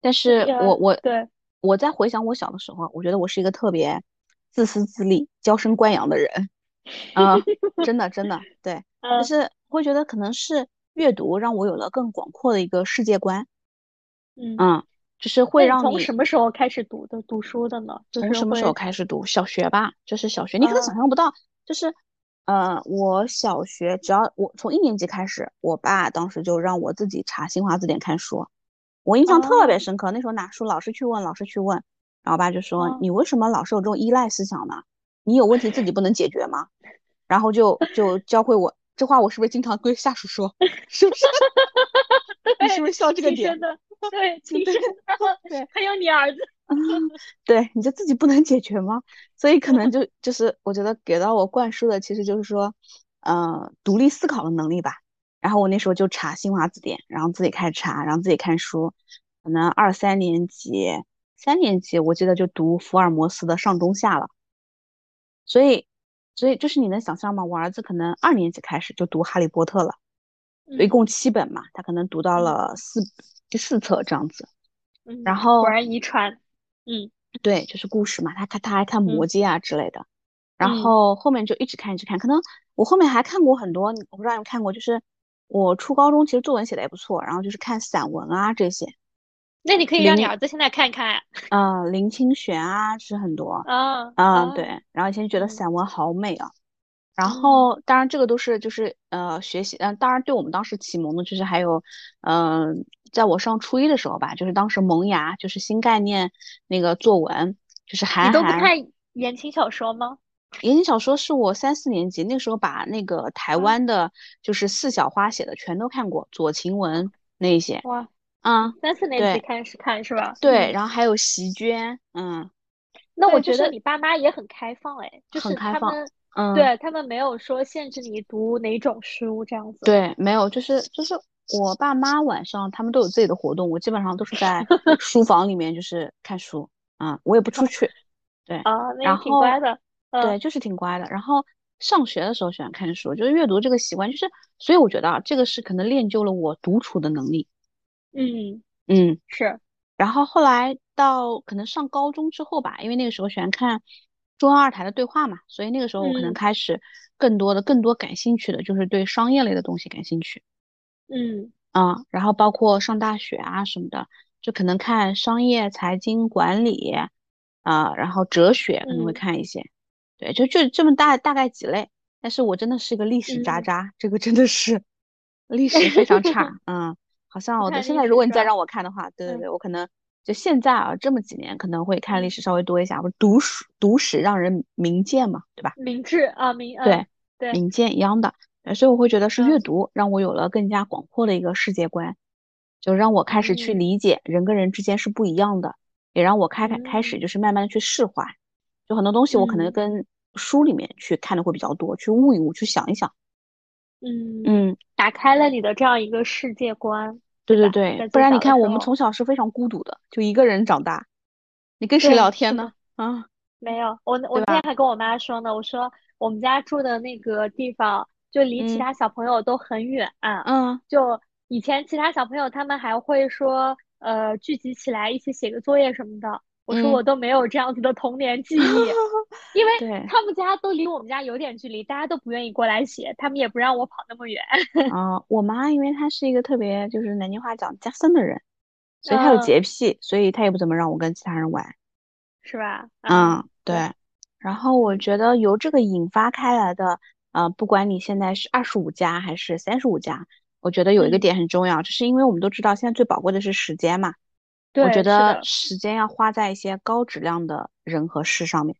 但是我我对我在回想我小的时候，我觉得我是一个特别自私自利、娇生惯养的人。[laughs] 啊，真的真的对，就是会觉得可能是阅读让我有了更广阔的一个世界观。嗯，就是会让你从什么时候开始读的读书的呢？从什么时候开始读？小学吧，就是小学，你可能想象不到，就是呃，我小学只要我从一年级开始，我爸当时就让我自己查新华字典看书，我印象特别深刻。那时候拿书老师去问，老师去问，然后我爸就说：“你为什么老是有这种依赖思想呢？你有问题自己不能解决吗？”然后就就教会我，这话我是不是经常对下属说？[laughs] 是不是？[laughs] 你是不是笑这个点？对，[laughs] 亲生的，对，还有你儿子，对，你就自己不能解决吗？所以可能就就是我觉得给到我灌输的，其实就是说，呃，独立思考的能力吧。然后我那时候就查新华字典，然后自己开始查，然后自己看书。可能二三年级、三年级，我记得就读福尔摩斯的上中下了。所以，所以就是你能想象吗？我儿子可能二年级开始就读哈利波特了，一共七本嘛，他可能读到了四。第四册这样子，然后果然遗传，嗯，对，就是故事嘛，他看他还看魔戒啊之类的，然后后面就一直看一直看，可能我后面还看过很多，我不知道你看过，就是我初高中其实作文写的也不错，然后就是看散文啊这些，那你可以让你儿子现在看看呀，[laughs] 啊，林清玄啊是很多，啊啊对，然后以前觉得散文好美啊，然后当然这个都是就是呃学习，嗯，当然对我们当时启蒙的就是还有嗯。在我上初一的时候吧，就是当时萌芽，就是新概念那个作文，就是韩寒。你都不看言情小说吗？言情小说是我三四年级那时候把那个台湾的，就是四小花写的全都看过，左晴雯那一些。哇，嗯，三四年级开始看是吧？对，然后还有席娟，嗯。那我觉得你爸妈也很开放哎，很开放，嗯，对他们没有说限制你读哪种书这样子。对，没有，就是就是。我爸妈晚上他们都有自己的活动，我基本上都是在 [laughs] 书房里面就是看书啊，我也不出去。对啊，那挺乖的。对，就是挺乖的。然后上学的时候喜欢看书，就是阅读这个习惯，就是所以我觉得啊，这个是可能练就了我独处的能力。嗯嗯，是。然后后来到可能上高中之后吧，因为那个时候喜欢看中央二台的对话嘛，所以那个时候我可能开始更多的、更多感兴趣的就是对商业类的东西感兴趣。嗯啊，然后包括上大学啊什么的，就可能看商业、财经、管理啊，然后哲学可能会看一些，对，就就这么大大概几类。但是我真的是个历史渣渣，这个真的是历史非常差，嗯，好像我现在如果你再让我看的话，对对对，我可能就现在啊这么几年可能会看历史稍微多一下，不读史读史让人明鉴嘛，对吧？明智啊，明对对明鉴一样的。所以我会觉得是阅读让我有了更加广阔的一个世界观，就让我开始去理解人跟人之间是不一样的，也让我开开开始就是慢慢的去释怀，就很多东西我可能跟书里面去看的会比较多，去悟一悟，去想一想。嗯嗯，打开了你的这样一个世界观。对对对，不然你看我们从小是非常孤独的，就一个人长大，你跟谁聊天呢？啊，没有，我我那天还跟我妈说呢，我说我们家住的那个地方。就离其他小朋友都很远，啊嗯，就以前其他小朋友他们还会说，呃，聚集起来一起写个作业什么的。我说我都没有这样子的童年记忆，[laughs] 因为他们家都离我们家有点距离，大家都不愿意过来写，他们也不让我跑那么远。啊，[laughs] 我妈因为她是一个特别就是南京话讲加森的人，所以她有洁癖，所以她也不怎么让我跟其他人玩，是吧？嗯，对。然后我觉得由这个引发开来的。呃，不管你现在是二十五加还是三十五加，我觉得有一个点很重要，就是因为我们都知道现在最宝贵的是时间嘛。对，我觉得时间要花在一些高质量的人和事上面。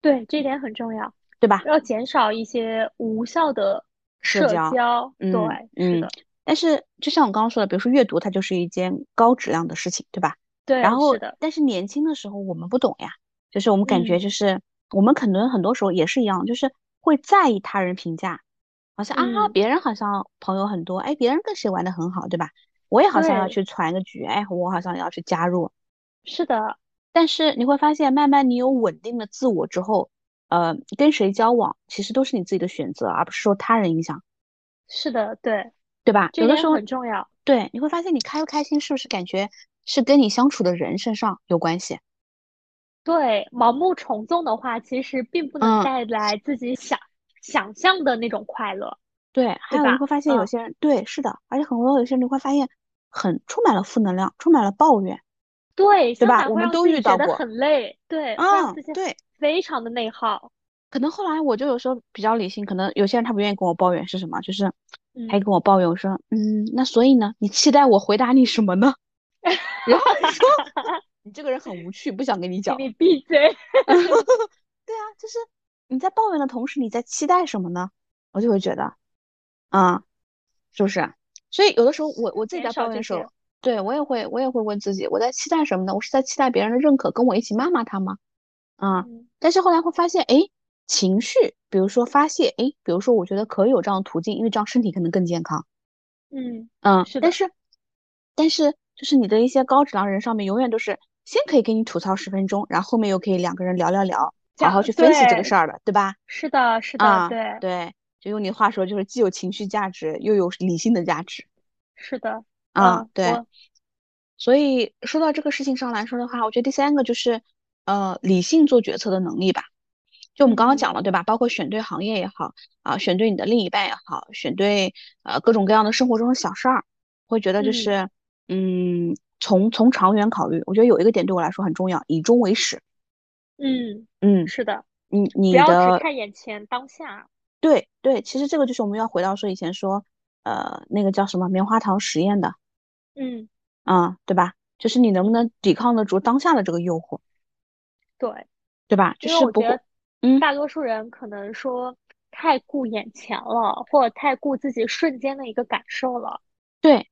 对，这点很重要，对吧？要减少一些无效的社交。对，是的。但是就像我刚刚说的，比如说阅读，它就是一件高质量的事情，对吧？对。然后，是的。但是年轻的时候我们不懂呀，就是我们感觉就是我们可能很多时候也是一样，就是。会在意他人评价，好像啊，别人好像朋友很多，哎，别人跟谁玩的很好，对吧？我也好像要去传个局，哎，我好像要去加入。是的，但是你会发现，慢慢你有稳定的自我之后，呃，跟谁交往其实都是你自己的选择，而不是受他人影响。是的，对，对吧？有的时候很重要。对，你会发现你开不开心，是不是感觉是跟你相处的人身上有关系？对，盲目从众的话，其实并不能带来自己想想象的那种快乐。对，还有你会发现有些人，对，是的，而且很多有些人你会发现很充满了负能量，充满了抱怨。对，对吧？我们都遇到过，很累。对，嗯，对，非常的内耗。可能后来我就有时候比较理性，可能有些人他不愿意跟我抱怨是什么，就是还跟我抱怨，我说，嗯，那所以呢，你期待我回答你什么呢？[laughs] 然后你说 [laughs] 你这个人很无趣，不想跟你讲。你闭嘴。[laughs] 对啊，就是你在抱怨的同时，你在期待什么呢？我就会觉得。啊，是不是？所以有的时候我我自己在抱怨的时候，对我也会我也会问自己，我在期待什么呢？我是在期待别人的认可，跟我一起骂骂他吗？啊，但是后来会发现，哎，情绪，比如说发泄，哎，比如说我觉得可以有这样的途径，因为这样身体可能更健康。嗯嗯，是但是但是就是你的一些高质量人上面，永远都是先可以给你吐槽十分钟，然后后面又可以两个人聊聊聊，好好去分析这个事儿的，对吧？是的，是的，对对。就用你话说，就是既有情绪价值，又有理性的价值。是的，啊，对。所以说到这个事情上来说的话，我觉得第三个就是，呃，理性做决策的能力吧。就我们刚刚讲了，对吧？包括选对行业也好，啊，选对你的另一半也好，选对呃各种各样的生活中的小事儿，会觉得就是，嗯，从从长远考虑，我觉得有一个点对我来说很重要，以终为始。嗯嗯，是的，你你的不要只看眼前当下。对对，其实这个就是我们要回到说以前说，呃，那个叫什么棉花糖实验的，嗯，啊，对吧？就是你能不能抵抗得住当下的这个诱惑？对，对吧？就是我觉得，嗯，大多数人可能说太顾眼前了，或者太顾自己瞬间的一个感受了。对，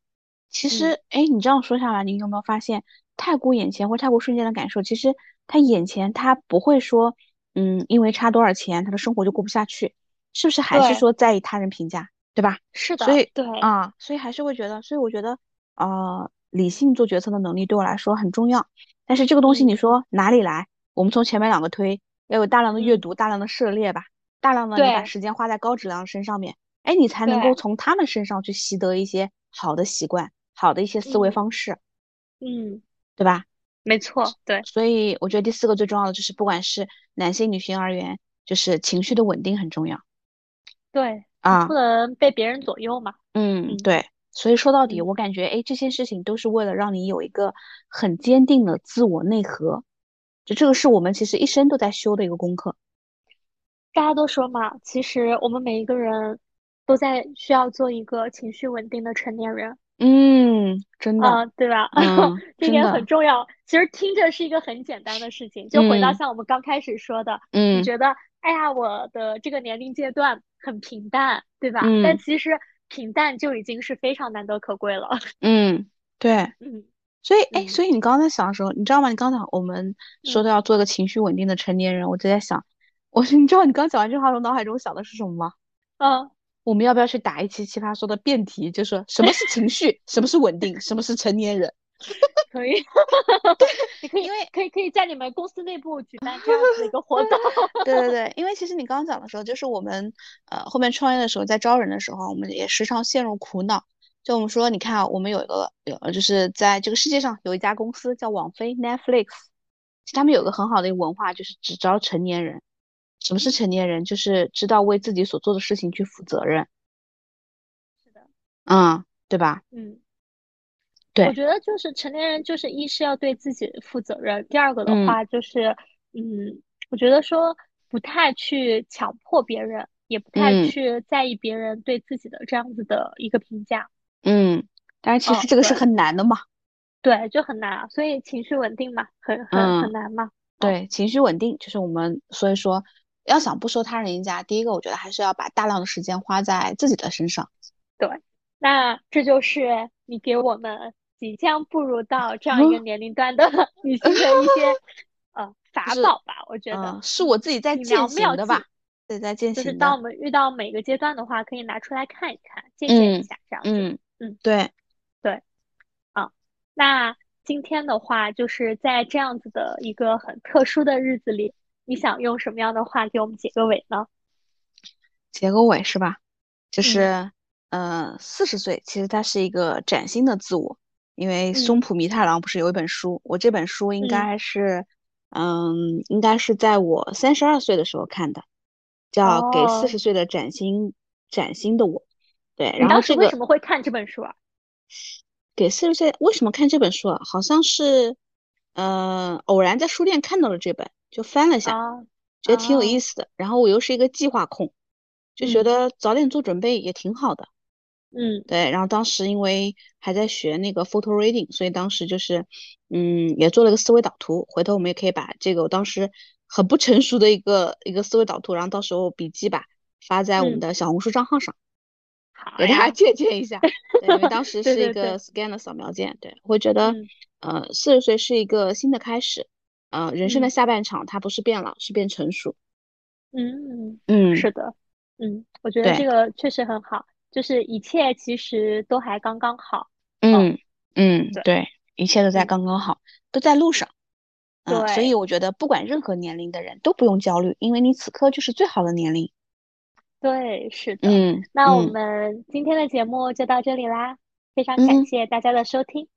其实，哎，你这样说下来，你有没有发现，太顾眼前或太顾瞬间的感受，其实他眼前他不会说，嗯，因为差多少钱，他的生活就过不下去。是不是还是说在意他人评价，对吧？是的，所以对啊，所以还是会觉得，所以我觉得，呃，理性做决策的能力对我来说很重要。但是这个东西你说哪里来？我们从前面两个推，要有大量的阅读，大量的涉猎吧，大量的你把时间花在高质量身上面，哎，你才能够从他们身上去习得一些好的习惯，好的一些思维方式，嗯，对吧？没错，对。所以我觉得第四个最重要的就是，不管是男性女性而言，就是情绪的稳定很重要。对啊，不能被别人左右嘛。嗯，对。所以说到底，我感觉，哎，这些事情都是为了让你有一个很坚定的自我内核。就这个是我们其实一生都在修的一个功课。大家都说嘛，其实我们每一个人都在需要做一个情绪稳定的成年人。嗯，真的，对吧？嗯，[laughs] 这点很重要。其实听着是一个很简单的事情，就回到像我们刚开始说的，嗯，你觉得，哎呀，我的这个年龄阶段。很平淡，对吧？嗯。但其实平淡就已经是非常难得可贵了。[laughs] 嗯，对。嗯。所以，哎，所以你刚才想的时候，你知道吗？你刚才我们说的要做个情绪稳定的成年人，我就在想，我你知道你刚讲完这话，我脑海中想的是什么吗？嗯。我们要不要去打一期奇葩说的辩题？就说什么是情绪，什么是稳定，什么是成年人？[laughs] 可以，[laughs] 对你可以，因为可以可以在你们公司内部举办这样子的一个活动。[laughs] 对对对，因为其实你刚刚讲的时候，就是我们呃后面创业的时候，在招人的时候，我们也时常陷入苦恼。就我们说，你看啊，我们有一个有，就是在这个世界上有一家公司叫网飞 Netflix，其实他们有个很好的一个文化，就是只招成年人。什么是成年人？就是知道为自己所做的事情去负责任。是的。嗯，对吧？嗯。对，我觉得就是成年人，就是一是要对自己负责任，第二个的话就是，嗯，我觉得说不太去强迫别人，也不太去在意别人对自己的这样子的一个评价。嗯，但是其实这个是很难的嘛。对，就很难，所以情绪稳定嘛，很很很难嘛。对，情绪稳定就是我们，所以说要想不受他人影响，第一个我觉得还是要把大量的时间花在自己的身上。对，那这就是你给我们。即将步入到这样一个年龄段的 [laughs] 女性的一些 [laughs] 呃法宝吧，我觉得是我自己在践行的吧，对，在践行。就是当我们遇到每个阶段的话，可以拿出来看一看，借鉴一下，这样子。嗯嗯，对对。啊，那今天的话，就是在这样子的一个很特殊的日子里，你想用什么样的话给我们结个尾呢？结个尾是吧？就是，呃，四十岁其实它是一个崭新的自我。因为松浦弥太郎不是有一本书，我这本书应该是嗯，应该是在我三十二岁的时候看的，叫《给四十岁的崭新崭新的我》。对，然后这个为什么会看这本书啊？[laughs] 给四十岁为什么看这本书啊？好像是，呃，偶然在书店看到了这本，就翻了下，觉得挺有意思的。然后我又是一个计划控，就觉得早点做准备也挺好的。嗯，对，然后当时因为还在学那个 photo reading，所以当时就是，嗯，也做了个思维导图。回头我们也可以把这个我当时很不成熟的一个一个思维导图，然后到时候笔记吧发在我们的小红书账号上，给大家借鉴一下。对因为当 [laughs] 时是一个 scan 的扫描件，对，会觉得，呃，四十岁是一个新的开始，呃，人生的下半场，它不是变老，是变成熟。嗯嗯，是的，嗯，我觉得这个确实很好。就是一切其实都还刚刚好，嗯嗯，对，一切都在刚刚好，都在路上，对，所以我觉得不管任何年龄的人都不用焦虑，因为你此刻就是最好的年龄。对，是的，嗯，那我们今天的节目就到这里啦，非常感谢大家的收听，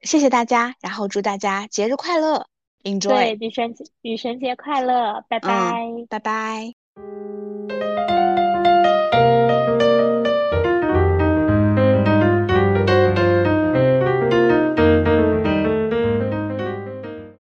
谢谢大家，然后祝大家节日快乐，enjoy，对，女神节女神节快乐，拜拜，拜拜。